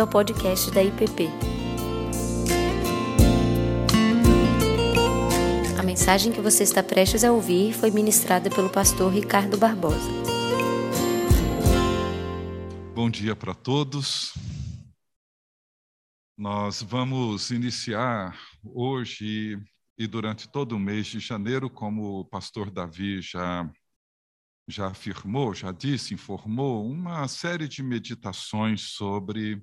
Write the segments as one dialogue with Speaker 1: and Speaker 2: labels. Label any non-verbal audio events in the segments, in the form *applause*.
Speaker 1: bem-vindo ao podcast da IPP. A mensagem que você está prestes a ouvir foi ministrada pelo pastor Ricardo Barbosa.
Speaker 2: Bom dia para todos. Nós vamos iniciar hoje e durante todo o mês de janeiro, como o pastor Davi já já afirmou, já disse, informou, uma série de meditações sobre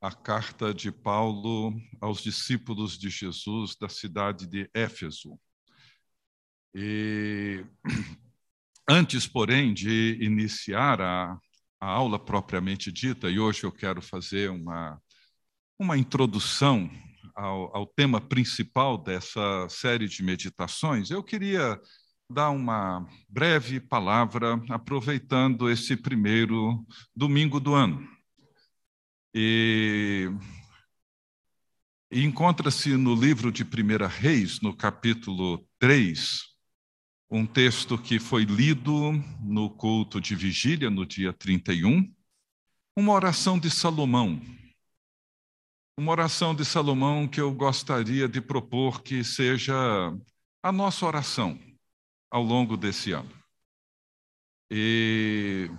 Speaker 2: a carta de Paulo aos discípulos de Jesus da cidade de Éfeso. E *clears throat* antes, porém, de iniciar a, a aula propriamente dita, e hoje eu quero fazer uma, uma introdução ao, ao tema principal dessa série de meditações, eu queria dar uma breve palavra, aproveitando esse primeiro domingo do ano. E, encontra-se no livro de 1 Reis, no capítulo 3, um texto que foi lido no culto de vigília, no dia 31, uma oração de Salomão. Uma oração de Salomão que eu gostaria de propor que seja a nossa oração ao longo desse ano. E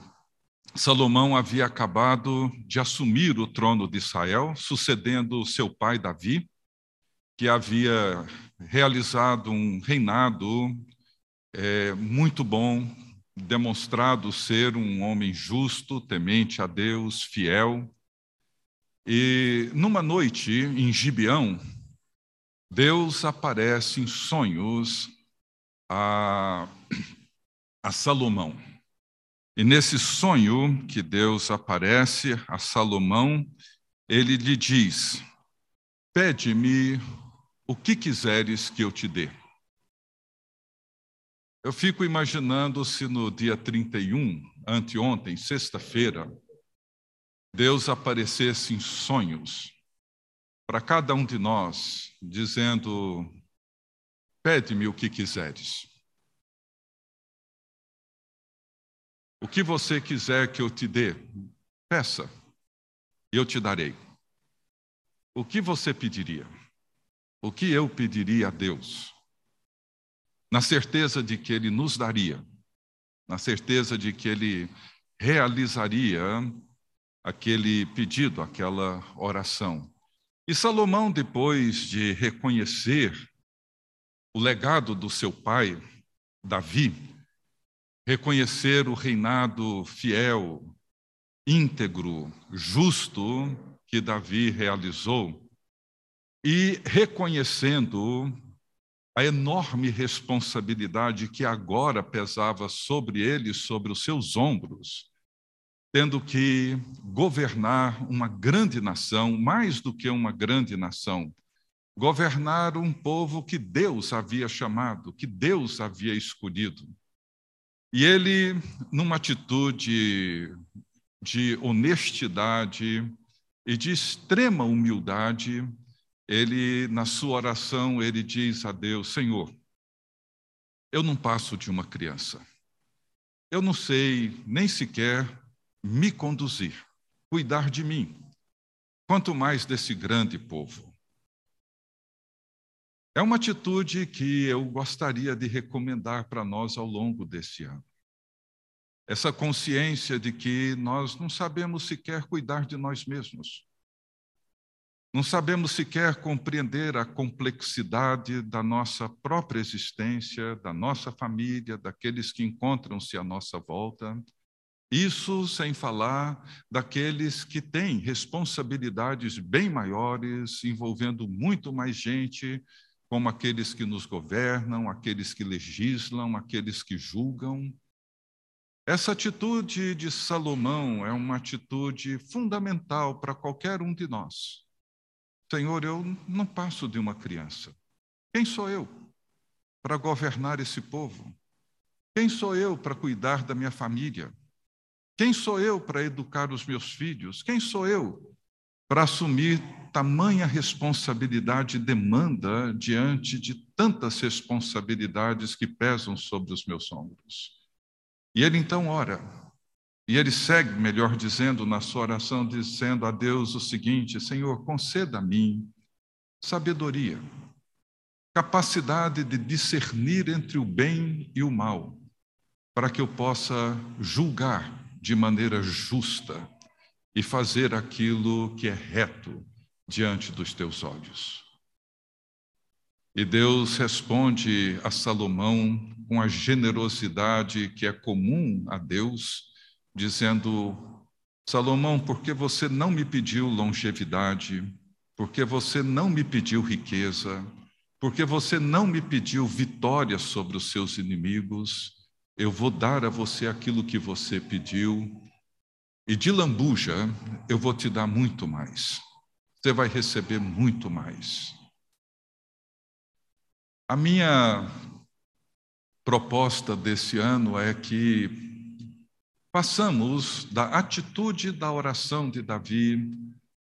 Speaker 2: Salomão havia acabado de assumir o trono de Israel, sucedendo seu pai Davi, que havia realizado um reinado é, muito bom, demonstrado ser um homem justo, temente a Deus, fiel. E numa noite em Gibeão, Deus aparece em sonhos a, a Salomão. E nesse sonho que Deus aparece a Salomão, ele lhe diz: Pede-me o que quiseres que eu te dê. Eu fico imaginando se no dia 31, anteontem, sexta-feira, Deus aparecesse em sonhos para cada um de nós, dizendo: Pede-me o que quiseres. O que você quiser que eu te dê, peça, eu te darei. O que você pediria? O que eu pediria a Deus? Na certeza de que Ele nos daria, na certeza de que Ele realizaria aquele pedido, aquela oração. E Salomão, depois de reconhecer o legado do seu pai, Davi, reconhecer o reinado fiel, íntegro, justo que Davi realizou e reconhecendo a enorme responsabilidade que agora pesava sobre ele, sobre os seus ombros, tendo que governar uma grande nação, mais do que uma grande nação, governar um povo que Deus havia chamado, que Deus havia escolhido. E ele, numa atitude de honestidade e de extrema humildade, ele, na sua oração, ele diz a Deus: Senhor, eu não passo de uma criança. Eu não sei nem sequer me conduzir, cuidar de mim, quanto mais desse grande povo. É uma atitude que eu gostaria de recomendar para nós ao longo desse ano. Essa consciência de que nós não sabemos sequer cuidar de nós mesmos. Não sabemos sequer compreender a complexidade da nossa própria existência, da nossa família, daqueles que encontram-se à nossa volta. Isso sem falar daqueles que têm responsabilidades bem maiores, envolvendo muito mais gente, como aqueles que nos governam, aqueles que legislam, aqueles que julgam. Essa atitude de Salomão é uma atitude fundamental para qualquer um de nós. Senhor, eu não passo de uma criança. Quem sou eu para governar esse povo? Quem sou eu para cuidar da minha família? Quem sou eu para educar os meus filhos? Quem sou eu para assumir tamanha responsabilidade e demanda diante de tantas responsabilidades que pesam sobre os meus ombros. E ele então ora, E ele segue, melhor dizendo, na sua oração, dizendo a Deus o seguinte: Senhor, conceda a mim sabedoria, capacidade de discernir entre o bem e o mal, para que eu possa julgar de maneira justa e fazer aquilo que é reto diante dos teus olhos. E Deus responde a Salomão com a generosidade que é comum a Deus, dizendo: Salomão, porque você não me pediu longevidade, porque você não me pediu riqueza, porque você não me pediu vitória sobre os seus inimigos, eu vou dar a você aquilo que você pediu, e de lambuja eu vou te dar muito mais. Você vai receber muito mais. A minha proposta desse ano é que passamos da atitude da oração de Davi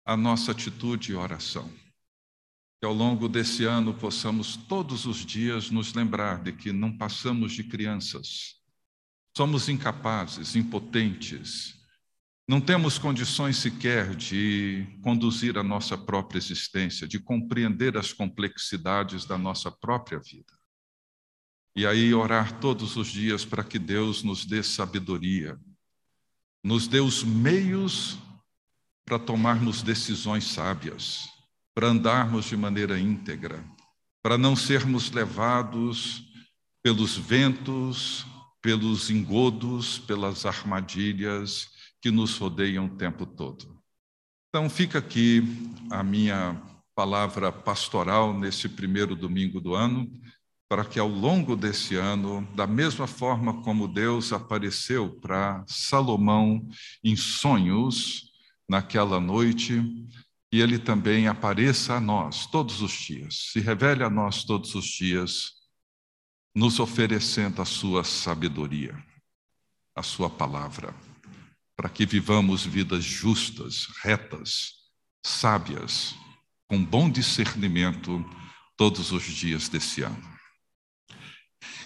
Speaker 2: à nossa atitude e oração. Que ao longo desse ano possamos todos os dias nos lembrar de que não passamos de crianças, somos incapazes, impotentes, não temos condições sequer de conduzir a nossa própria existência, de compreender as complexidades da nossa própria vida. E aí orar todos os dias para que Deus nos dê sabedoria, nos dê os meios para tomarmos decisões sábias, para andarmos de maneira íntegra, para não sermos levados pelos ventos, pelos engodos, pelas armadilhas que nos rodeiam o tempo todo. Então, fica aqui a minha palavra pastoral nesse primeiro domingo do ano, para que ao longo desse ano, da mesma forma como Deus apareceu para Salomão em sonhos naquela noite, que ele também apareça a nós todos os dias, se revele a nós todos os dias, nos oferecendo a sua sabedoria, a sua palavra para que vivamos vidas justas, retas, sábias, com bom discernimento todos os dias desse ano.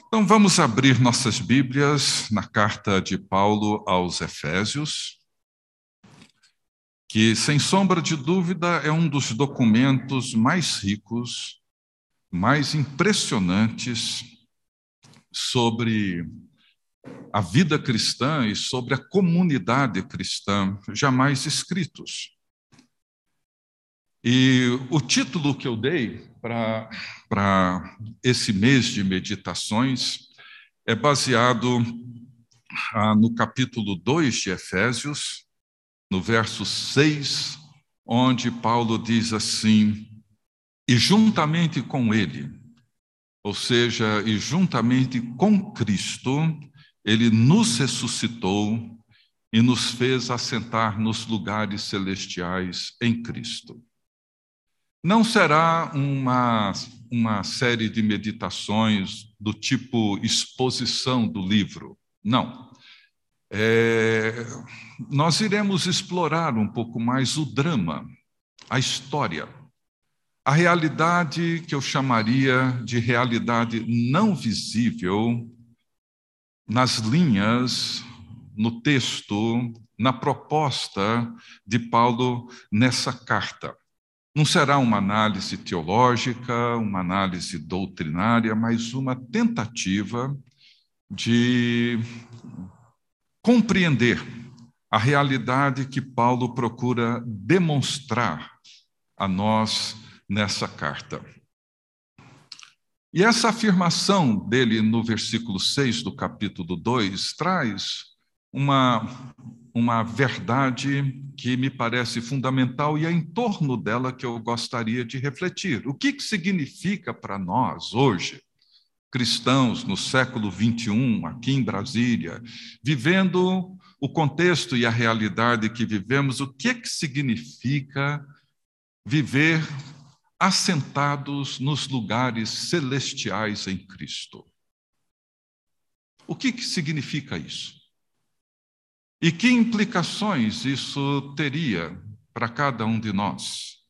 Speaker 2: Então vamos abrir nossas Bíblias na carta de Paulo aos Efésios, que sem sombra de dúvida é um dos documentos mais ricos, mais impressionantes sobre a vida cristã e sobre a comunidade cristã jamais escritos. E o título que eu dei para esse mês de meditações é baseado ah, no capítulo 2 de Efésios, no verso 6, onde Paulo diz assim: E juntamente com ele, ou seja, e juntamente com Cristo, ele nos ressuscitou e nos fez assentar nos lugares celestiais em Cristo. Não será uma, uma série de meditações do tipo exposição do livro, não. É, nós iremos explorar um pouco mais o drama, a história, a realidade que eu chamaria de realidade não visível nas linhas, no texto, na proposta de Paulo nessa carta. Não será uma análise teológica, uma análise doutrinária, mas uma tentativa de compreender a realidade que Paulo procura demonstrar a nós nessa carta. E essa afirmação dele no versículo 6 do capítulo 2 traz uma, uma verdade que me parece fundamental e é em torno dela que eu gostaria de refletir. O que, que significa para nós hoje, cristãos no século 21, aqui em Brasília, vivendo o contexto e a realidade que vivemos, o que, que significa viver assentados nos lugares celestiais em Cristo. O que, que significa isso? E que implicações isso teria para cada um de nós?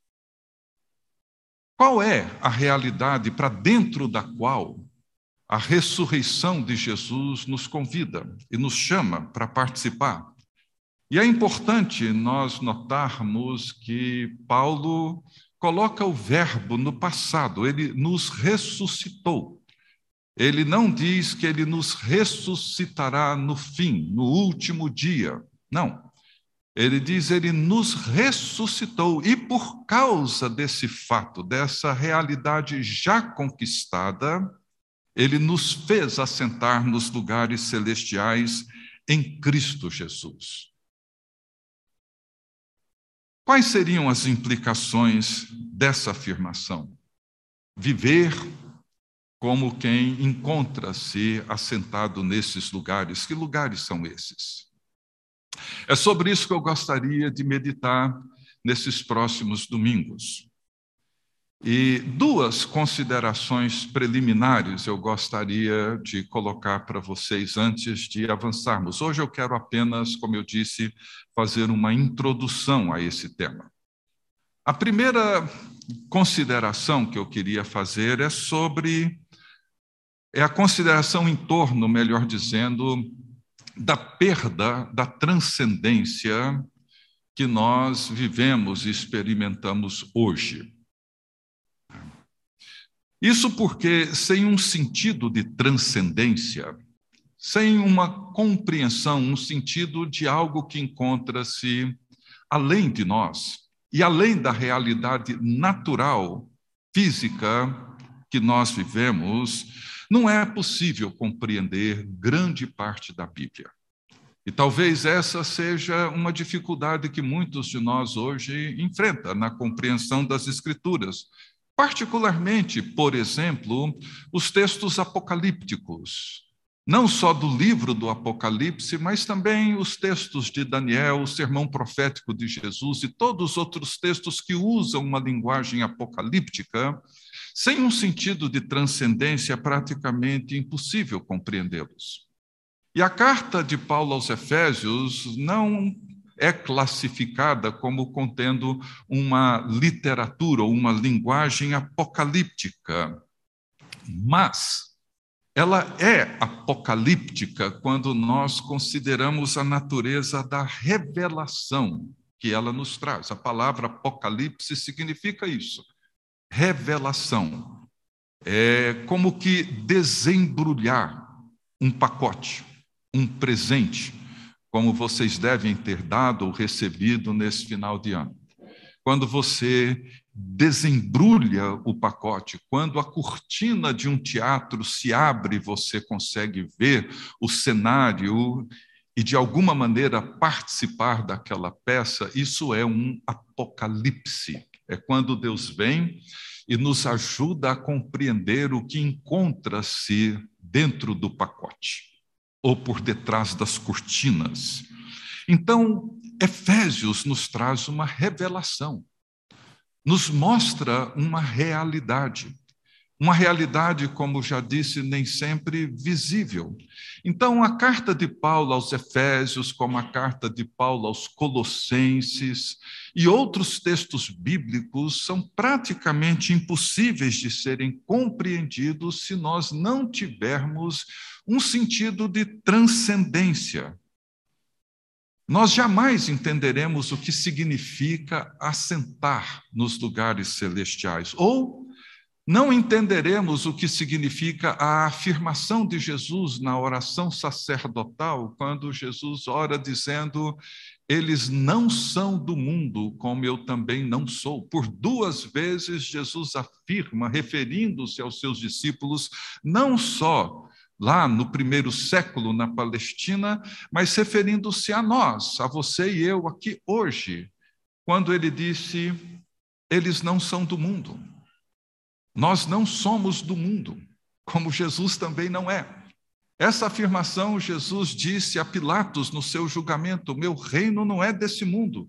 Speaker 2: Qual é a realidade para dentro da qual a ressurreição de Jesus nos convida e nos chama para participar E é importante nós notarmos que Paulo coloca o verbo no passado, ele nos ressuscitou. Ele não diz que ele nos ressuscitará no fim, no último dia. Não. Ele diz, ele nos ressuscitou, e por causa desse fato, dessa realidade já conquistada, ele nos fez assentar nos lugares celestiais em Cristo Jesus. Quais seriam as implicações dessa afirmação? Viver como quem encontra-se assentado nesses lugares. Que lugares são esses? É sobre isso que eu gostaria de meditar nesses próximos domingos. E duas considerações preliminares eu gostaria de colocar para vocês antes de avançarmos. Hoje eu quero apenas, como eu disse, fazer uma introdução a esse tema. A primeira consideração que eu queria fazer é sobre é a consideração em torno, melhor dizendo, da perda da transcendência que nós vivemos e experimentamos hoje. Isso porque, sem um sentido de transcendência, sem uma compreensão, um sentido de algo que encontra-se além de nós e além da realidade natural, física que nós vivemos, não é possível compreender grande parte da Bíblia. E talvez essa seja uma dificuldade que muitos de nós hoje enfrentam na compreensão das Escrituras, particularmente, por exemplo, os textos apocalípticos, não só do livro do Apocalipse, mas também os textos de Daniel, o sermão profético de Jesus e todos os outros textos que usam uma linguagem apocalíptica, sem um sentido de transcendência, é praticamente impossível compreendê-los. E a carta de Paulo aos Efésios não é classificada como contendo uma literatura uma linguagem apocalíptica, mas ela é apocalíptica quando nós consideramos a natureza da revelação que ela nos traz. A palavra apocalipse significa isso, revelação. É como que desembrulhar um pacote, um presente como vocês devem ter dado ou recebido nesse final de ano. Quando você desembrulha o pacote, quando a cortina de um teatro se abre, você consegue ver o cenário e de alguma maneira participar daquela peça, isso é um apocalipse. É quando Deus vem e nos ajuda a compreender o que encontra-se dentro do pacote ou por detrás das cortinas. Então, Efésios nos traz uma revelação, nos mostra uma realidade. Uma realidade, como já disse, nem sempre visível. Então, a carta de Paulo aos Efésios, como a carta de Paulo aos Colossenses e outros textos bíblicos são praticamente impossíveis de serem compreendidos se nós não tivermos um sentido de transcendência. Nós jamais entenderemos o que significa assentar nos lugares celestiais, ou não entenderemos o que significa a afirmação de Jesus na oração sacerdotal, quando Jesus ora dizendo: Eles não são do mundo, como eu também não sou. Por duas vezes, Jesus afirma, referindo-se aos seus discípulos, não só lá no primeiro século na Palestina, mas referindo-se a nós, a você e eu aqui hoje, quando ele disse: eles não são do mundo. Nós não somos do mundo, como Jesus também não é. Essa afirmação Jesus disse a Pilatos no seu julgamento: Meu reino não é desse mundo.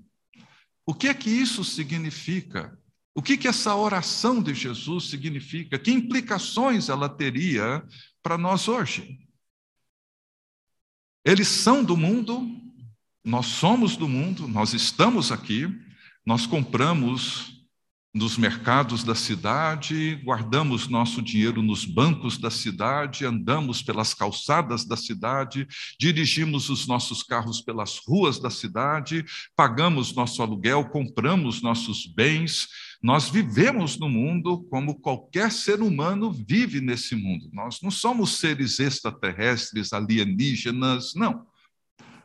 Speaker 2: O que é que isso significa? O que, que essa oração de Jesus significa? Que implicações ela teria para nós hoje? Eles são do mundo, nós somos do mundo, nós estamos aqui, nós compramos nos mercados da cidade, guardamos nosso dinheiro nos bancos da cidade, andamos pelas calçadas da cidade, dirigimos os nossos carros pelas ruas da cidade, pagamos nosso aluguel, compramos nossos bens. Nós vivemos no mundo como qualquer ser humano vive nesse mundo. Nós não somos seres extraterrestres, alienígenas, não.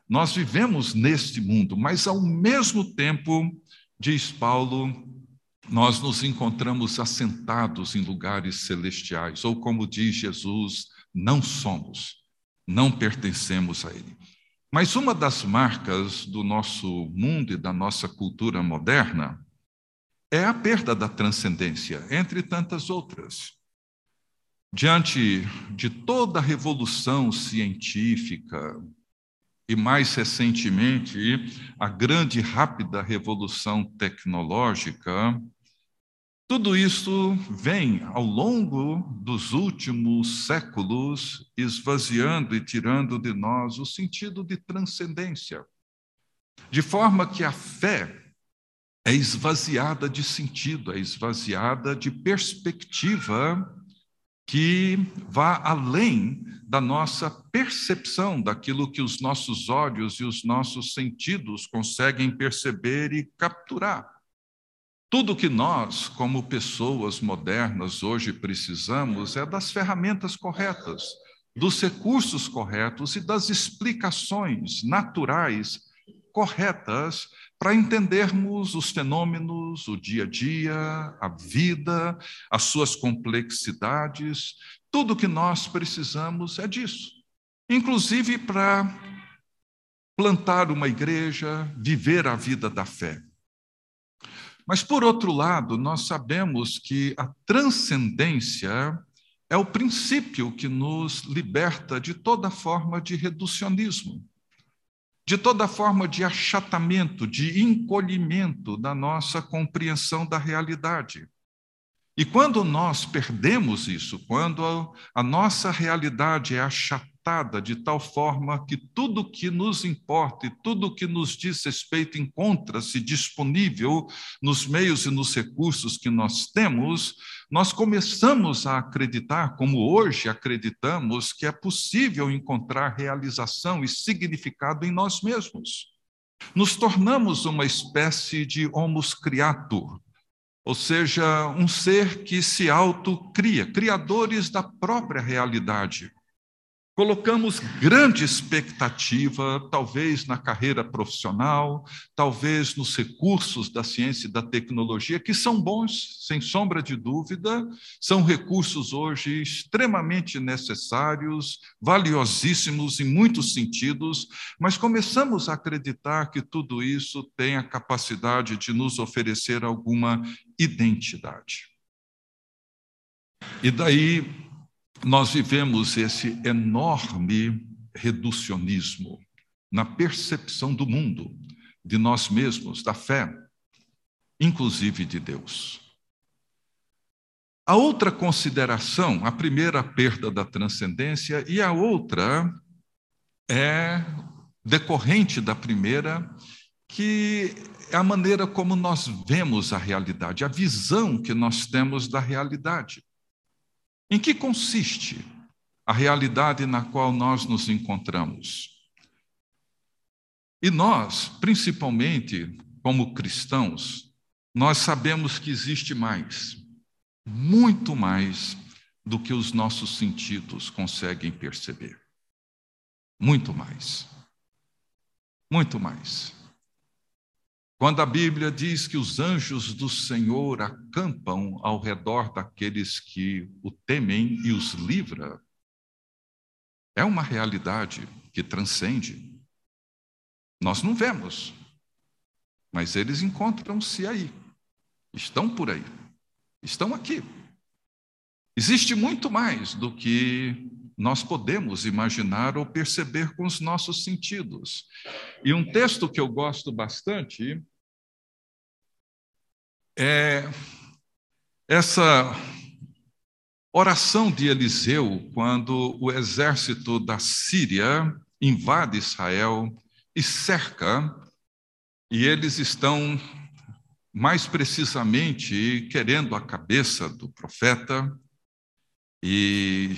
Speaker 2: Nós vivemos neste mundo, mas ao mesmo tempo, diz Paulo, nós nos encontramos assentados em lugares celestiais, ou como diz Jesus, não somos, não pertencemos a Ele. Mas uma das marcas do nosso mundo e da nossa cultura moderna é a perda da transcendência, entre tantas outras. Diante de toda a revolução científica, e mais recentemente, a grande e rápida revolução tecnológica, tudo isso vem ao longo dos últimos séculos esvaziando e tirando de nós o sentido de transcendência, de forma que a fé é esvaziada de sentido, é esvaziada de perspectiva que vá além da nossa percepção daquilo que os nossos olhos e os nossos sentidos conseguem perceber e capturar. Tudo que nós, como pessoas modernas, hoje precisamos é das ferramentas corretas, dos recursos corretos e das explicações naturais corretas para entendermos os fenômenos, o dia a dia, a vida, as suas complexidades. Tudo que nós precisamos é disso. Inclusive para plantar uma igreja, viver a vida da fé. Mas, por outro lado, nós sabemos que a transcendência é o princípio que nos liberta de toda forma de reducionismo, de toda forma de achatamento, de encolhimento da nossa compreensão da realidade. E quando nós perdemos isso, quando a, nossa realidade é achatada, de tal forma que tudo que nos importa e tudo que nos diz respeito encontra-se disponível nos meios e nos recursos que nós temos, nós começamos a acreditar, como hoje acreditamos, que é possível encontrar realização e significado em nós mesmos. Nos tornamos uma espécie de homus creator, ou seja, um ser que se autocria, criadores da própria realidade. Colocamos grande expectativa, talvez na carreira profissional, talvez nos recursos da ciência e da tecnologia, que são bons, sem sombra de dúvida, são recursos hoje extremamente necessários, valiosíssimos em muitos sentidos, mas começamos a acreditar que tudo isso tem a capacidade de nos oferecer alguma identidade. E daí nós vivemos esse enorme reducionismo na percepção do mundo, de nós mesmos, da fé, inclusive de Deus. A outra consideração, a primeira, a perda da transcendência, e a outra é decorrente da primeira, que é a maneira como nós vemos a realidade, a visão que nós temos da realidade. Em que consiste a realidade na qual nós nos encontramos? E nós, principalmente como cristãos, nós sabemos que existe mais, muito mais do que os nossos sentidos conseguem perceber. Muito mais. Muito mais. Quando a Bíblia diz que os anjos do Senhor acampam ao redor daqueles que o temem e os livra, é uma realidade que transcende. Nós não vemos, mas eles encontram-se aí, estão por aí, estão aqui. Existe muito mais do que nós podemos imaginar ou perceber com os nossos sentidos. E um texto que eu gosto bastante é essa oração de Eliseu quando o exército da Síria invade Israel e cerca, e eles estão mais precisamente querendo a cabeça do profeta, e,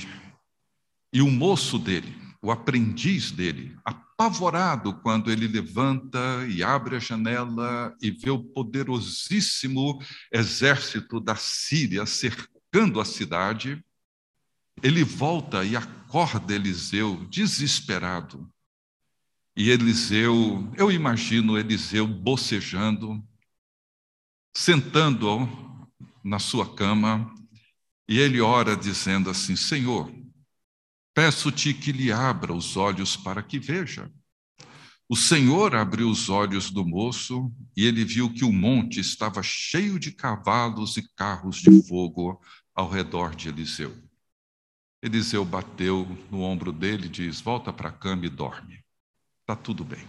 Speaker 2: e o moço dele, o aprendiz dele, apavorado quando ele levanta e abre a janela e vê o poderosíssimo exército da Síria cercando a cidade, ele volta e acorda Eliseu desesperado. E Eliseu, eu imagino Eliseu bocejando, sentando na sua cama, e ele ora dizendo assim: Senhor, peço-te que lhe abra os olhos para que veja. O Senhor abriu os olhos do moço e ele viu que o monte estava cheio de cavalos e carros de fogo ao redor de Eliseu. Eliseu bateu no ombro dele e diz: Volta para a cama e dorme. Está tudo bem.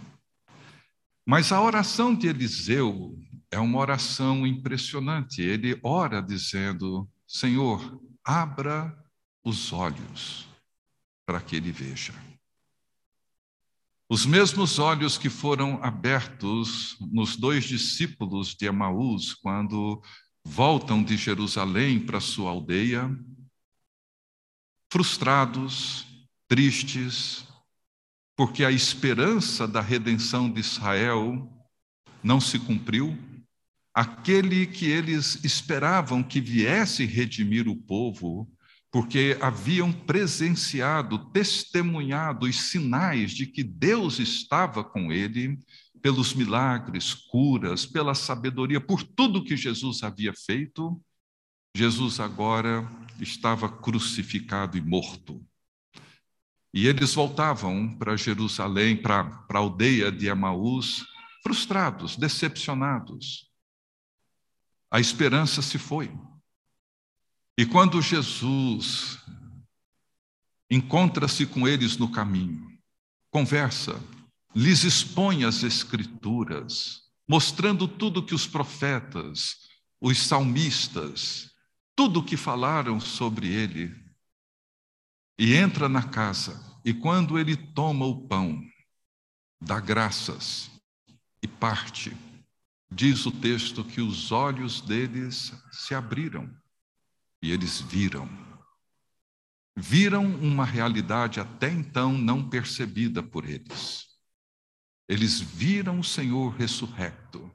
Speaker 2: Mas a oração de Eliseu é uma oração impressionante. Ele ora dizendo: Senhor, abra os olhos para que ele veja. Os mesmos olhos que foram abertos nos dois discípulos de Emaús quando voltam de Jerusalém para sua aldeia, frustrados, tristes, porque a esperança da redenção de Israel não se cumpriu aquele que eles esperavam que viesse redimir o povo, porque haviam presenciado, testemunhado os sinais de que Deus estava com ele, pelos milagres, curas, pela sabedoria, por tudo que Jesus havia feito, Jesus agora estava crucificado e morto. E eles voltavam para Jerusalém, para, a aldeia de Emaús, frustrados, decepcionados a esperança se foi. E quando Jesus encontra-se com eles no caminho, conversa, lhes expõe as Escrituras, mostrando tudo que os profetas, os salmistas, tudo que falaram sobre ele, e entra na casa, e quando ele toma o pão, dá graças e parte. Diz o texto que os olhos deles se abriram e eles viram. Viram uma realidade até então não percebida por eles. Eles viram o Senhor ressurrecto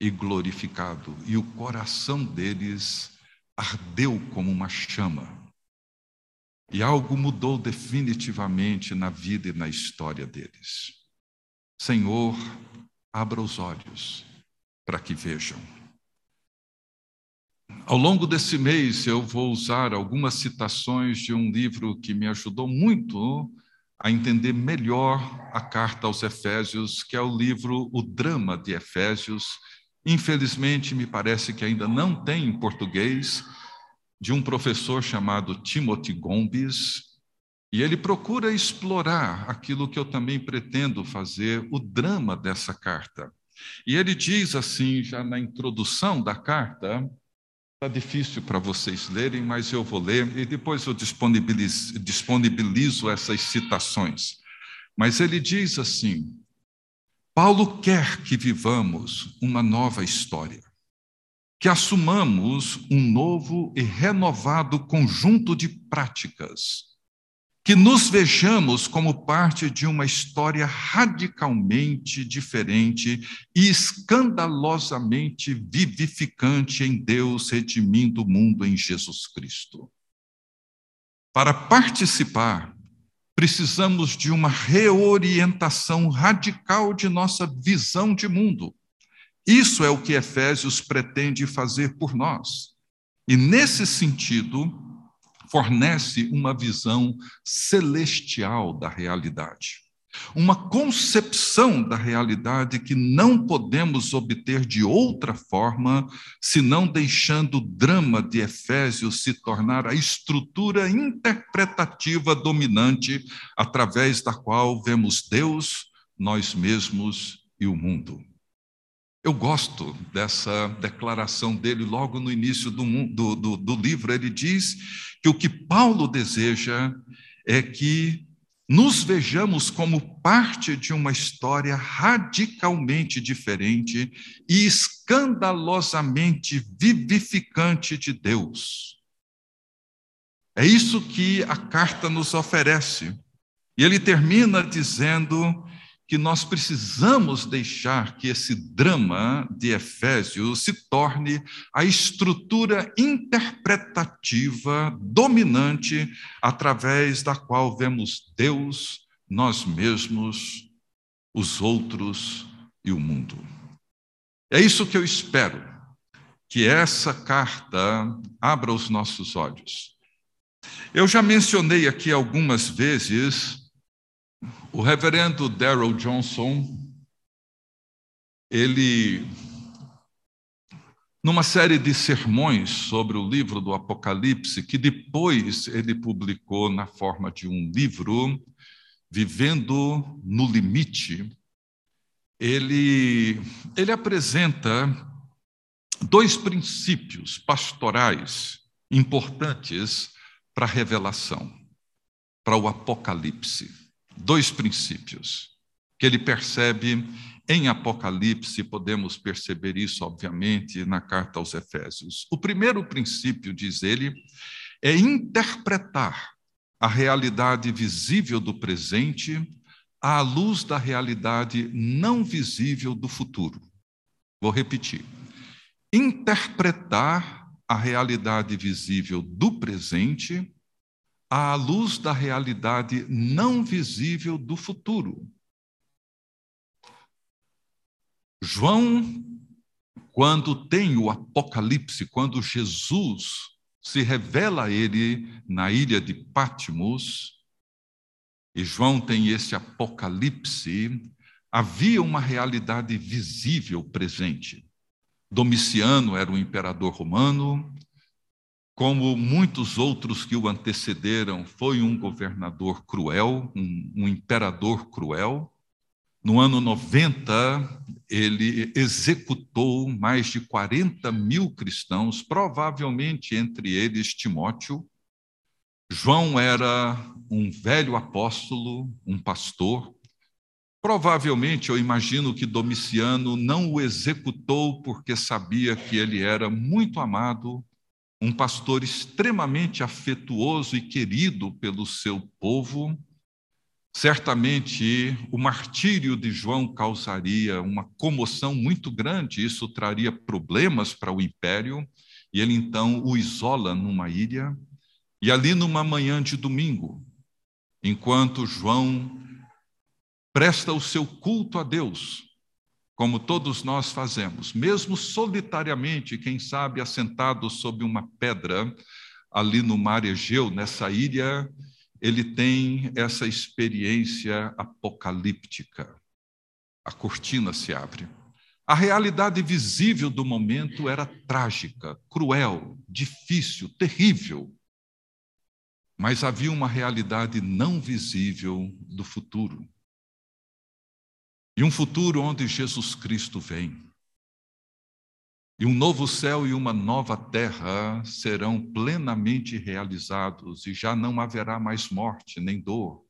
Speaker 2: e glorificado, e o coração deles ardeu como uma chama. E algo mudou definitivamente na vida e na história deles. Senhor, abra os olhos para que vejam. Ao longo desse mês, eu vou usar algumas citações de um livro que me ajudou muito a entender melhor a carta aos Efésios, que é o livro O Drama de Efésios. Infelizmente, me parece que ainda não tem em português, de um professor chamado Timothy Gombis, e ele procura explorar aquilo que eu também pretendo fazer, o drama dessa carta. E ele diz assim, já na introdução da carta, está difícil para vocês lerem, mas eu vou ler e depois eu disponibilizo, disponibilizo essas citações. Mas ele diz assim: Paulo quer que vivamos uma nova história, que assumamos um novo e renovado conjunto de práticas que nos vejamos como parte de uma história radicalmente diferente e escandalosamente vivificante em Deus redimindo o mundo em Jesus Cristo. Para participar, precisamos de uma reorientação radical de nossa visão de mundo. Isso é o que Efésios pretende fazer por nós. E nesse sentido, fornece uma visão celestial da realidade. Uma concepção da realidade que não podemos obter de outra forma, senão deixando o drama de Efésios se tornar a estrutura interpretativa dominante através da qual vemos Deus, nós mesmos e o mundo. Eu gosto dessa declaração dele logo no início do, do, do, do livro. Ele diz que o que Paulo deseja é que nos vejamos como parte de uma história radicalmente diferente e escandalosamente vivificante de Deus. É isso que a carta nos oferece. E ele termina dizendo que nós precisamos deixar que esse drama de Efésios se torne a estrutura interpretativa dominante através da qual vemos Deus, nós mesmos, os outros e o mundo. É isso que eu espero, que essa carta abra os nossos olhos. Eu já mencionei aqui algumas vezes o reverendo Darrell Johnson, ele, numa série de sermões sobre o livro do Apocalipse, que depois ele publicou na forma de um livro, Vivendo no Limite, ele, ele apresenta dois princípios pastorais importantes para a revelação, para o Apocalipse dois princípios que ele percebe em Apocalipse, podemos perceber isso, obviamente, na carta aos Efésios. O primeiro princípio, diz ele, é interpretar a realidade visível do presente à luz da realidade não visível do futuro. Vou repetir. Interpretar a realidade visível do presente à luz da realidade não visível do futuro. João, quando tem o Apocalipse, quando Jesus se revela a ele na ilha de Patmos, e João tem esse Apocalipse, havia uma realidade visível presente. Domiciano era o imperador romano, como muitos outros que o antecederam, foi um governador cruel, um, um, imperador cruel. No ano 90, ele executou mais de 40 mil cristãos, provavelmente entre eles Timóteo. João era um velho apóstolo, um pastor. Provavelmente, eu imagino que Domiciano não o executou porque sabia que ele era muito amado um pastor extremamente afetuoso e querido pelo seu povo. Certamente o martírio de João causaria uma comoção muito grande, isso traria problemas para o império, e ele então o isola numa ilha. E ali, numa manhã de domingo, enquanto João presta o seu culto a Deus, como todos nós fazemos, mesmo solitariamente, quem sabe assentado sob uma pedra ali no mar Egeu, nessa ilha, ele tem essa experiência apocalíptica. A cortina se abre. A realidade visível do momento era trágica, cruel, difícil, terrível. Mas havia uma realidade não visível do futuro. E um futuro onde Jesus Cristo vem. E um novo céu e uma nova terra serão plenamente realizados, e já não haverá mais morte, nem dor,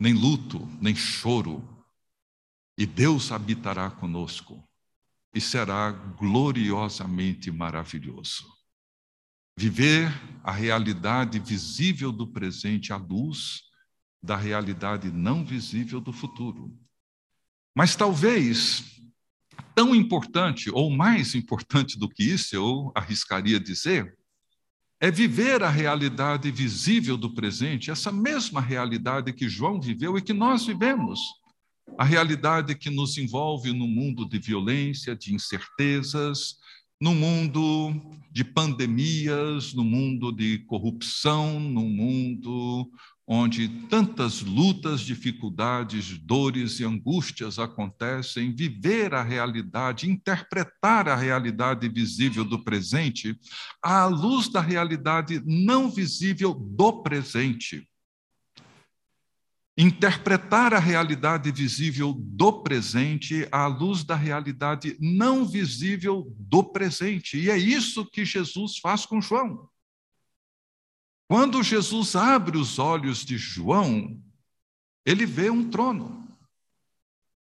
Speaker 2: nem luto, nem choro. E Deus habitará conosco, e será gloriosamente maravilhoso. Viver a realidade visível do presente à luz da realidade não visível do futuro. Mas talvez tão importante ou mais importante do que isso, eu arriscaria dizer, é viver a realidade visível do presente, essa mesma realidade que João viveu e que nós vivemos. A realidade que nos envolve no mundo de violência, de incertezas, no mundo de pandemias, no mundo de corrupção, no mundo onde tantas lutas, dificuldades, dores e angústias acontecem, viver a realidade, interpretar a realidade visível do presente à luz da realidade não visível do presente. Interpretar a realidade visível do presente à luz da realidade não visível do presente. E é isso que Jesus faz com João. Quando Jesus abre os olhos de João, ele vê um trono.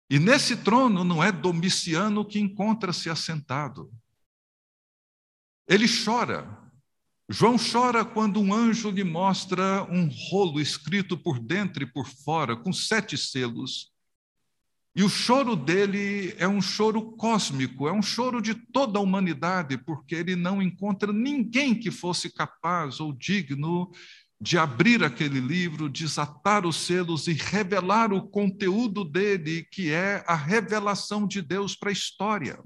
Speaker 2: E nesse trono não é Domiciano que encontra-se assentado. Ele chora. João chora quando um anjo lhe mostra um rolo escrito por dentro e por fora, com sete selos. E o choro dele é um choro cósmico, é um choro de toda a humanidade, porque ele não encontra ninguém que fosse capaz ou digno de abrir aquele livro, desatar os selos e revelar o conteúdo dele, que é a revelação de Deus para a história.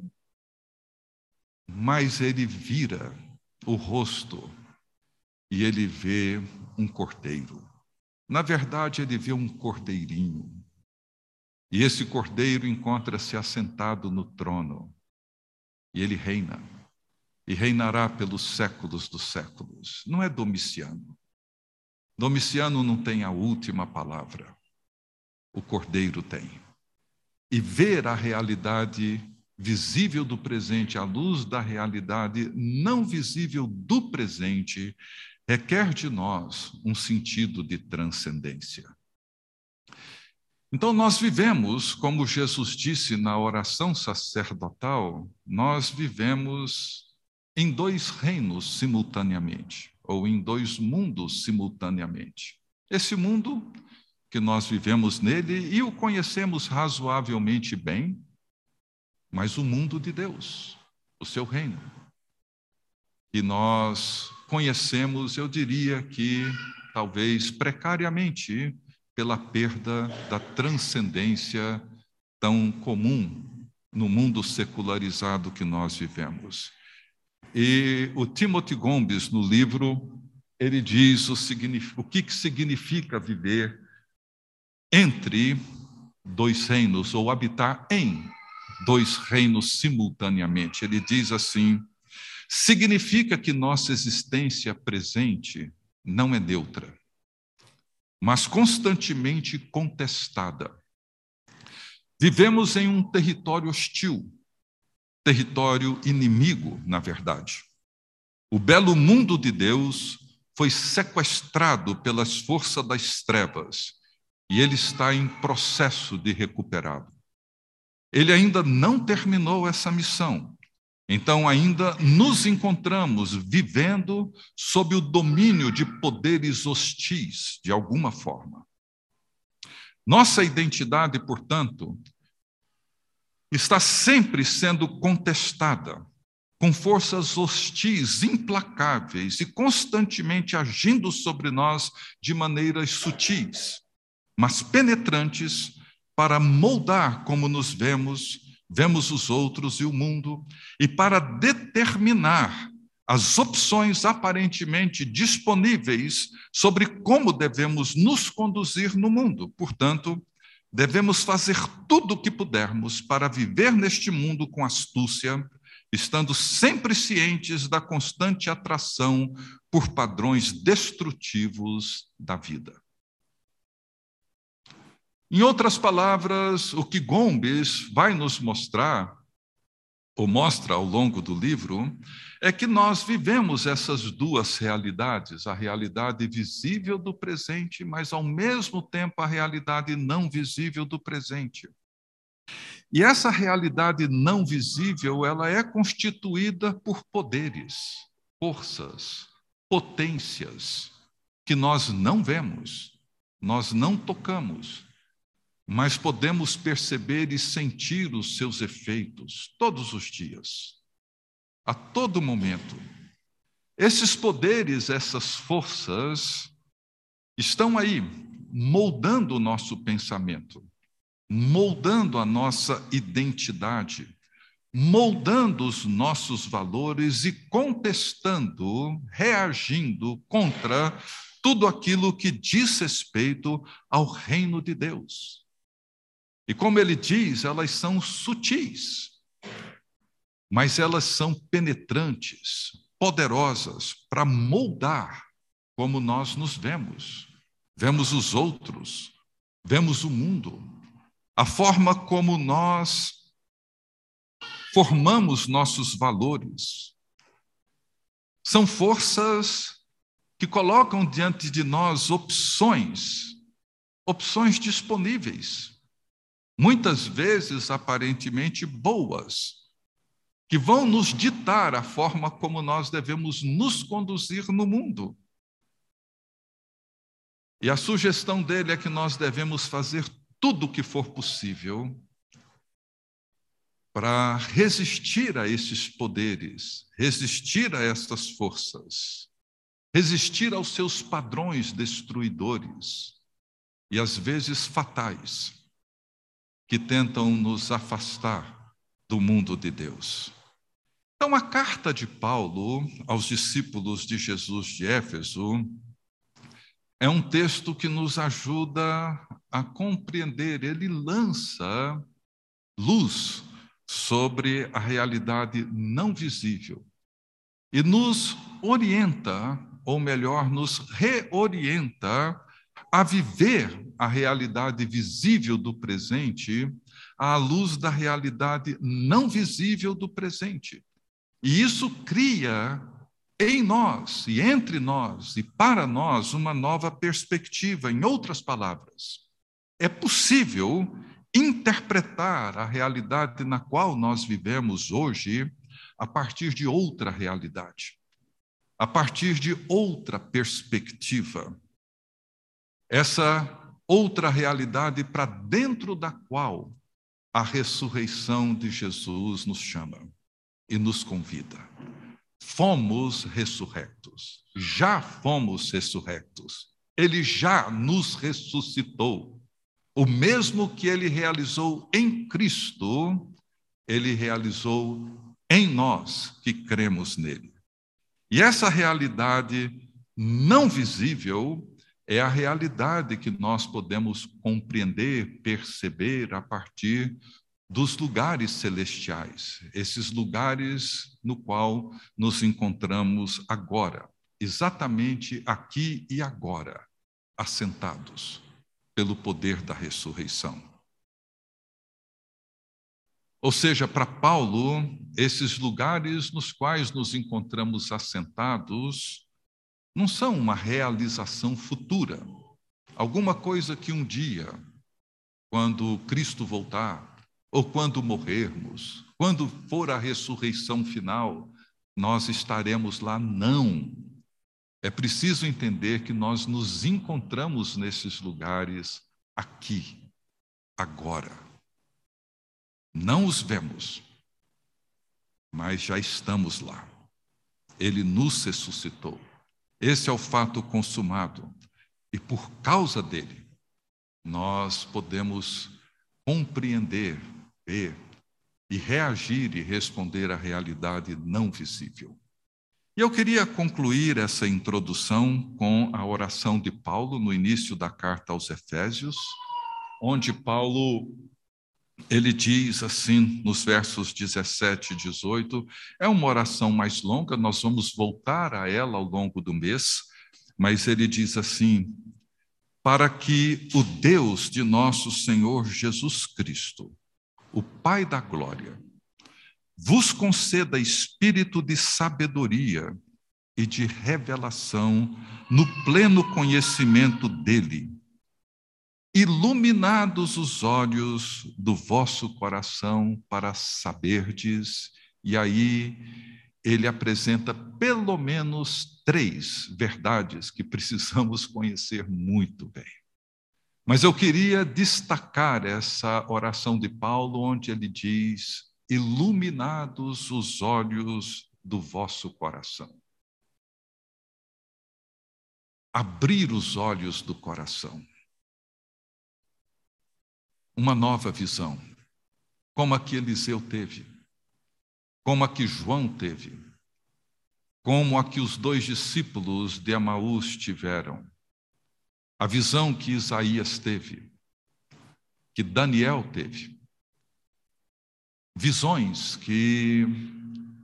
Speaker 2: Mas ele vira o rosto e ele vê um cordeiro. Na verdade, ele vê um cordeirinho. E esse cordeiro encontra-se assentado no trono. E ele reina. E reinará pelos séculos dos séculos. Não é Domiciano. Domiciano não tem a última palavra. O cordeiro tem. E ver a realidade visível do presente à luz da realidade não visível do presente requer de nós um sentido de transcendência. Então, nós vivemos, como Jesus disse na oração sacerdotal, nós vivemos em dois reinos simultaneamente, ou em dois mundos simultaneamente. Esse mundo que nós vivemos nele e o conhecemos razoavelmente bem, mas o mundo de Deus, o seu reino. E nós conhecemos, eu diria que talvez precariamente, pela perda da transcendência tão comum no mundo secularizado que nós vivemos. E o Timothy Gombes, no livro, ele diz o, o que, que significa viver entre dois reinos, ou habitar em dois reinos simultaneamente. Ele diz assim: significa que nossa existência presente não é neutra, mas constantemente contestada. Vivemos em um território hostil, território inimigo, na verdade. O belo mundo de Deus foi sequestrado pelas forças das trevas e ele está em processo de recuperado. Ele ainda não terminou essa missão. Então, ainda nos encontramos vivendo sob o domínio de poderes hostis, de alguma forma. Nossa identidade, portanto, está sempre sendo contestada, com forças hostis, implacáveis e constantemente agindo sobre nós de maneiras sutis, mas penetrantes para moldar como nos vemos, vemos os outros e o mundo, e para determinar as opções aparentemente disponíveis sobre como devemos nos conduzir no mundo. Portanto, devemos fazer tudo o que pudermos para viver neste mundo com astúcia, estando sempre cientes da constante atração por padrões destrutivos da vida. Em outras palavras, o que Gomes vai nos mostrar, ou mostra ao longo do livro, é que nós vivemos essas duas realidades, a realidade visível do presente, mas ao mesmo tempo a realidade não visível do presente. E essa realidade não visível, ela é constituída por poderes, forças, potências que nós não vemos, nós não tocamos, mas podemos perceber e sentir os seus efeitos todos os dias, a todo momento. Esses poderes, essas forças, estão aí, moldando o nosso pensamento, moldando a nossa identidade, moldando os nossos valores e contestando, reagindo contra tudo aquilo que diz respeito ao reino de Deus. E como ele diz, elas são sutis, mas elas são penetrantes, poderosas para moldar como nós nos vemos. Vemos os outros, vemos o mundo, a forma como nós formamos nossos valores. São forças que colocam diante de nós opções opções disponíveis, muitas vezes aparentemente boas, que vão nos ditar a forma como nós devemos nos conduzir no mundo. E a sugestão dele é que nós devemos fazer tudo o que for possível para resistir a esses poderes, resistir a essas forças, resistir aos seus padrões destruidores e às vezes fatais que tentam nos afastar do mundo de Deus. Então, a carta de Paulo aos discípulos de Jesus de Éfeso é um texto que nos ajuda a compreender, ele lança luz sobre a realidade não visível e nos orienta, ou melhor, nos reorienta a viver a realidade visível do presente à luz da realidade não visível do presente. E isso cria em nós e entre nós e para nós uma nova perspectiva. Em outras palavras, é possível interpretar a realidade na qual nós vivemos hoje a partir de outra realidade, a partir de outra perspectiva. Essa outra realidade para dentro da qual a ressurreição de Jesus nos chama e nos convida fomos ressurrectos. Já fomos ressurrectos. Ele já nos ressuscitou. O mesmo que ele realizou em Cristo, ele realizou em nós que cremos nele. E essa realidade não visível é a realidade que nós podemos compreender, perceber a partir dos lugares celestiais, esses lugares no qual nos encontramos agora, exatamente aqui e agora, assentados pelo poder da ressurreição. Ou seja, para Paulo, esses lugares nos quais nos encontramos assentados não são uma realização futura, alguma coisa que um dia, quando Cristo voltar, ou quando morrermos, quando for a ressurreição final, nós estaremos lá? Não. É preciso entender que nós nos encontramos nesses lugares aqui, agora. Não os vemos, mas já estamos lá. Ele nos ressuscitou. Esse é o fato consumado. E por causa dele, nós podemos compreender ver e reagir e responder à realidade não visível. E eu queria concluir essa introdução com a oração de Paulo no início da carta aos Efésios, onde Paulo ele diz assim nos versos 17 e 18, é uma oração mais longa, nós vamos voltar a ela ao longo do mês, mas ele diz assim: para que o Deus de nosso Senhor Jesus Cristo, o Pai da glória, vos conceda espírito de sabedoria e de revelação no pleno conhecimento dele, iluminados os olhos do vosso coração para saberdes, e aí ele apresenta pelo menos três verdades que precisamos conhecer muito bem. Mas eu queria destacar essa oração de Paulo, onde ele diz: Iluminados os olhos do vosso coração. Abrir os olhos do coração. Uma nova visão, como a que Eliseu teve, como a que João teve, como a que os dois discípulos de Amaús tiveram a visão que Isaías teve, que Daniel teve. Visões que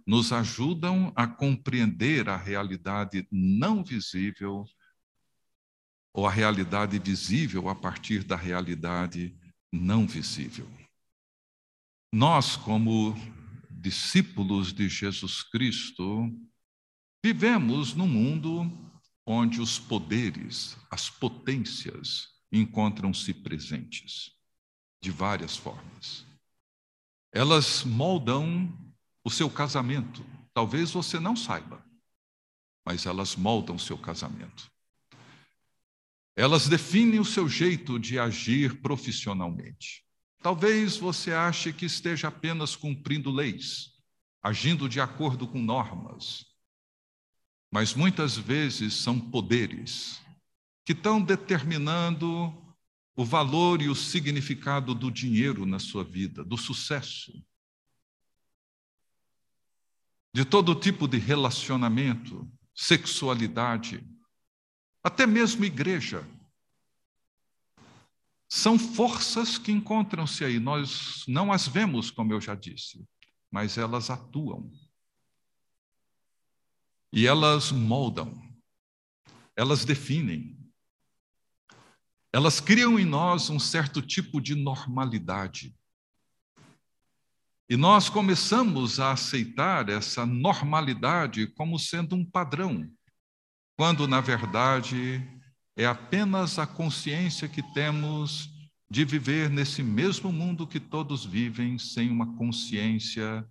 Speaker 2: nos ajudam a compreender a realidade não visível ou a realidade visível a partir da realidade não visível. Nós, como discípulos de Jesus Cristo, vivemos num mundo onde os poderes, as potências encontram-se presentes de várias formas. Elas moldam o seu casamento. Talvez você não saiba, mas elas moldam o seu casamento. Elas definem o seu jeito de agir profissionalmente. Talvez você ache que esteja apenas cumprindo leis, agindo de acordo com normas, mas muitas vezes são poderes que estão determinando o valor e o significado do dinheiro na sua vida, do sucesso, de todo tipo de relacionamento, sexualidade, até mesmo igreja. São forças que encontram-se aí, nós não as vemos, como eu já disse, mas elas atuam. E elas moldam, elas definem, elas criam em nós um certo tipo de normalidade. E nós começamos a aceitar essa normalidade como sendo um padrão, quando, na verdade, é apenas a consciência que temos de viver nesse mesmo mundo que todos vivem, sem uma consciência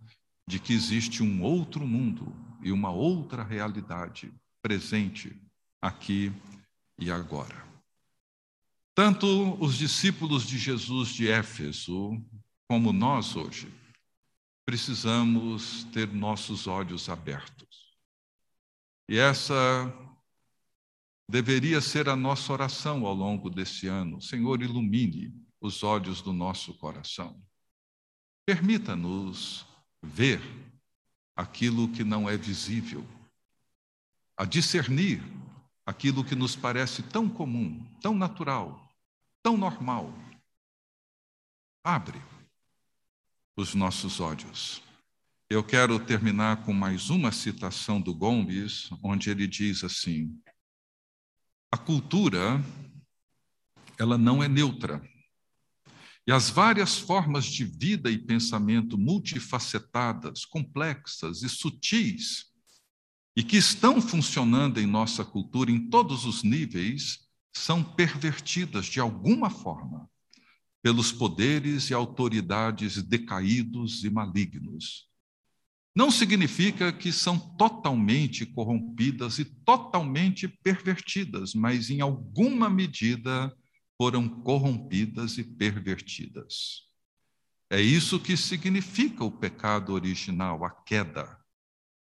Speaker 2: de que existe um outro mundo e uma outra realidade presente aqui e agora. Tanto os discípulos de Jesus de Éfeso, como nós hoje, precisamos ter nossos olhos abertos. E essa deveria ser a nossa oração ao longo desse ano. Senhor, ilumine os olhos do nosso coração. Permita-nos ver aquilo que não é visível, a discernir aquilo que nos parece tão comum, tão natural, tão normal. Abre os nossos olhos. Eu quero terminar com mais uma citação do Gomes, onde ele diz assim: A cultura ela não é neutra. E as várias formas de vida e pensamento multifacetadas, complexas e sutis, e que estão funcionando em nossa cultura em todos os níveis, são pervertidas de alguma forma pelos poderes e autoridades decaídos e malignos. Não significa que são totalmente corrompidas e totalmente pervertidas, mas em alguma medida foram corrompidas e pervertidas. É isso que significa o pecado original, a queda.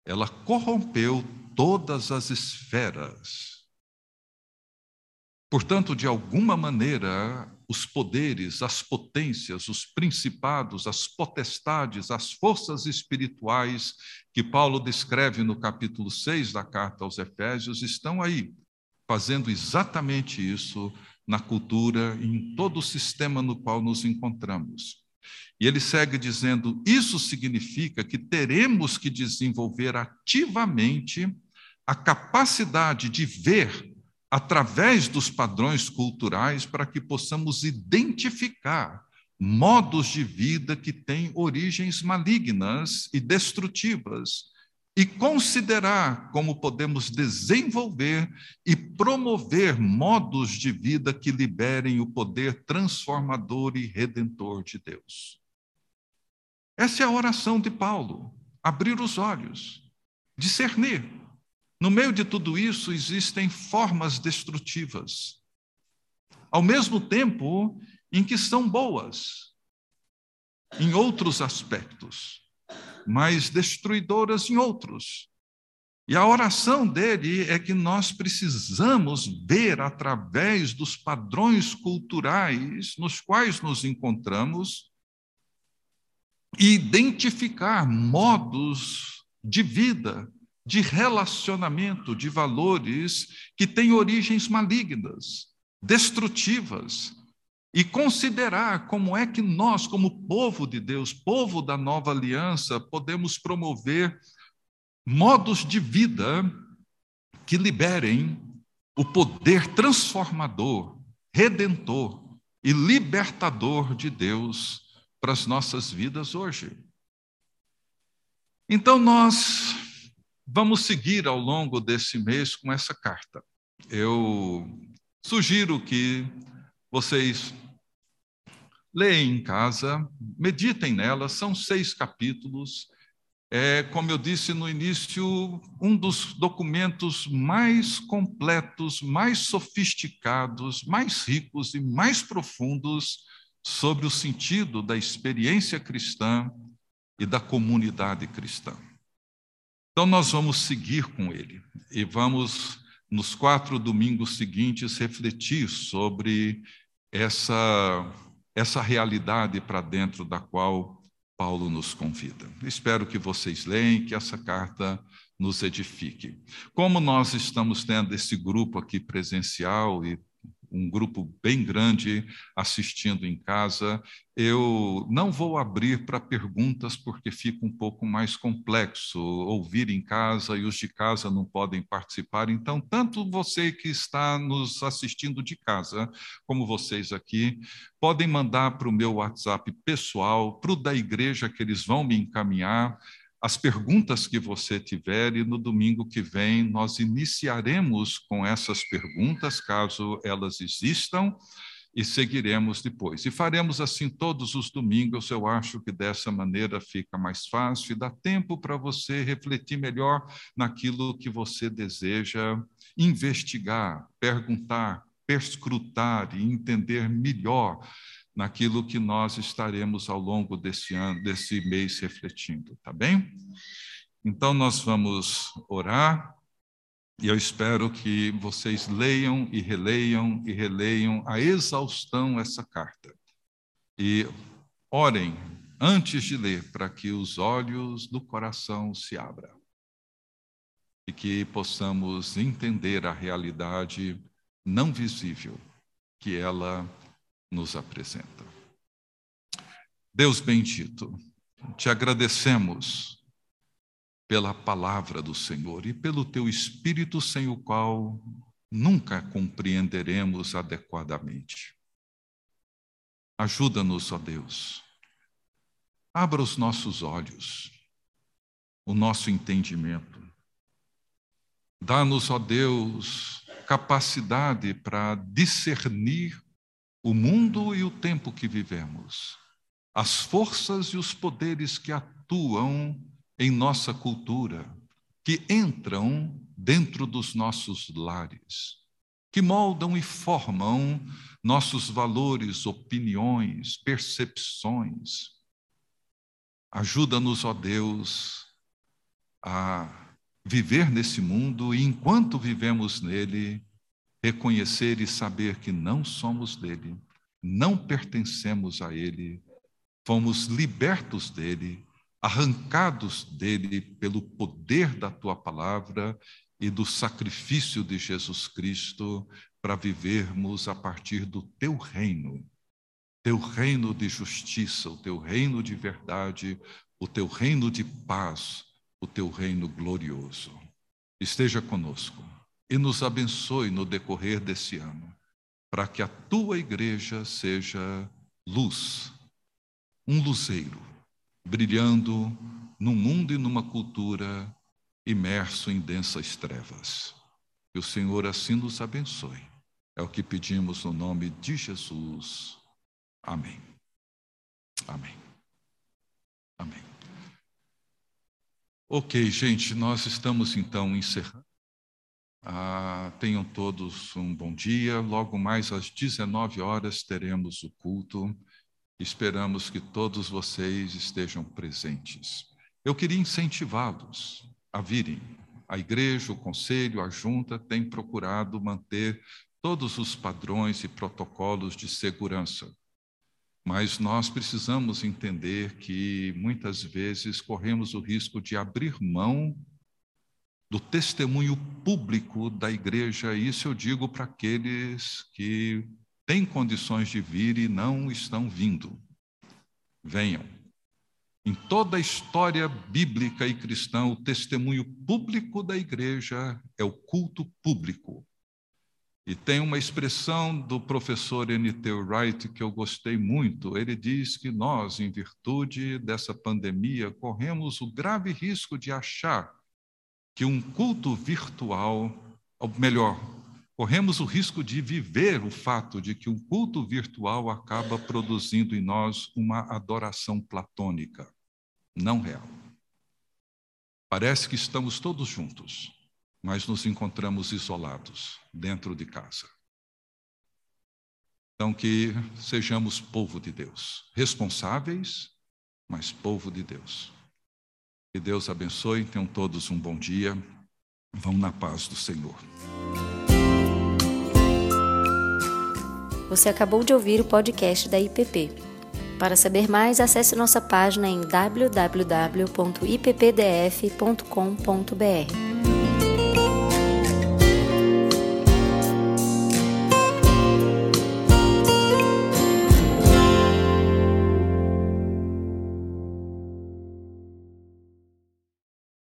Speaker 2: Ela corrompeu todas as esferas Portanto, de alguma maneira, os poderes, as potências, os principados, as potestades, as forças espirituais que Paulo descreve no capítulo 6 da carta aos Efésios estão aí, fazendo exatamente isso na cultura e em todo o sistema no qual nos encontramos. E ele segue dizendo: isso significa que teremos que desenvolver ativamente a capacidade de ver através dos padrões culturais para que possamos identificar modos de vida que têm origens malignas e destrutivas e considerar como podemos desenvolver e promover modos de vida que liberem o poder transformador e redentor de Deus. Essa é a oração de Paulo: abrir os olhos, discernir no meio de tudo isso, existem formas destrutivas, ao mesmo tempo em que são boas, em outros aspectos, mas destruidoras em outros. E a oração dele é que nós precisamos ver através dos padrões culturais nos quais nos encontramos e identificar modos de vida de relacionamento, de valores que têm origens malignas, destrutivas, e considerar como é que nós, como povo de Deus, povo da nova aliança, podemos promover modos de vida que liberem o poder transformador, redentor e libertador de Deus para as nossas vidas hoje. Então, nós Vamos seguir ao longo desse mês com essa carta. Eu sugiro que vocês leem em casa, meditem nela, são seis capítulos. É, como eu disse no início, um dos documentos mais completos, mais sofisticados, mais ricos e mais profundos sobre o sentido da experiência cristã e da comunidade cristã. Então, nós vamos seguir com ele e vamos, nos quatro domingos seguintes, refletir sobre essa, essa realidade para dentro da qual Paulo nos convida. Espero que vocês leiam, que essa carta nos edifique. Como nós estamos tendo esse grupo aqui presencial e um grupo bem grande assistindo em casa. Eu não vou abrir para perguntas porque fica um pouco mais complexo ouvir em casa e os de casa não podem participar. Então, tanto você que está nos assistindo de casa, como vocês aqui, podem mandar para o meu WhatsApp pessoal, para o da igreja que eles vão me encaminhar as perguntas que você tiver, e no domingo que vem nós iniciaremos com essas perguntas, caso elas existam, e seguiremos depois. E faremos assim todos os domingos, eu acho que dessa maneira fica mais fácil e dá tempo para você refletir melhor naquilo que você deseja investigar, perguntar, perscrutar e entender melhor naquilo que nós estaremos ao longo desse ano, desse mês refletindo, tá bem? Então nós vamos orar e eu espero que vocês leiam e releiam e releiam a exaustão essa carta. E orem antes de ler para que os olhos do coração se abram e que possamos entender a realidade não visível que ela nos apresenta. Deus bendito, te agradecemos pela palavra do Senhor e pelo teu Espírito, sem o qual nunca compreenderemos adequadamente. Ajuda-nos, ó Deus. Abra os nossos olhos, o nosso entendimento. Dá-nos, ó Deus, capacidade para discernir o mundo e o tempo que vivemos, as forças e os poderes que atuam em nossa cultura, que entram dentro dos nossos lares, que moldam e formam nossos valores, opiniões, percepções. Ajuda-nos, ó Deus, a viver nesse mundo e, enquanto vivemos nele, reconhecer e saber que não somos dele, não pertencemos a ele, fomos libertos dele, arrancados dele pelo poder da tua palavra e do sacrifício de Jesus Cristo para vivermos a partir do teu reino, teu reino de justiça, o teu reino de verdade, o teu reino de paz, o teu reino glorioso. Esteja conosco e nos abençoe no decorrer desse ano, para que a tua igreja seja luz, um luzeiro, brilhando num mundo e numa cultura imerso em densas trevas. Que o Senhor assim nos abençoe. É o que pedimos no nome de Jesus. Amém. Amém. Amém. Ok, gente, nós estamos então encerrando. Ah, tenham todos um bom dia. Logo mais às 19 horas teremos o culto. Esperamos que todos vocês estejam presentes. Eu queria incentivá-los a virem. A igreja, o conselho, a junta têm procurado manter todos os padrões e protocolos de segurança. Mas nós precisamos entender que muitas vezes corremos o risco de abrir mão do testemunho público da igreja. Isso eu digo para aqueles que têm condições de vir e não estão vindo. Venham. Em toda a história bíblica e cristã, o testemunho público da igreja é o culto público. E tem uma expressão do professor N.T. Wright que eu gostei muito. Ele diz que nós, em virtude dessa pandemia, corremos o grave risco de achar que um culto virtual, ou melhor, corremos o risco de viver o fato de que um culto virtual acaba produzindo em nós uma adoração platônica, não real. Parece que estamos todos juntos, mas nos encontramos isolados dentro de casa. Então, que sejamos povo de Deus, responsáveis, mas povo de Deus. Que Deus abençoe, tenham todos um bom dia. Vão na paz do Senhor.
Speaker 1: Você acabou de ouvir o podcast da IPP. Para saber mais, acesse nossa página em www.ippdf.com.br.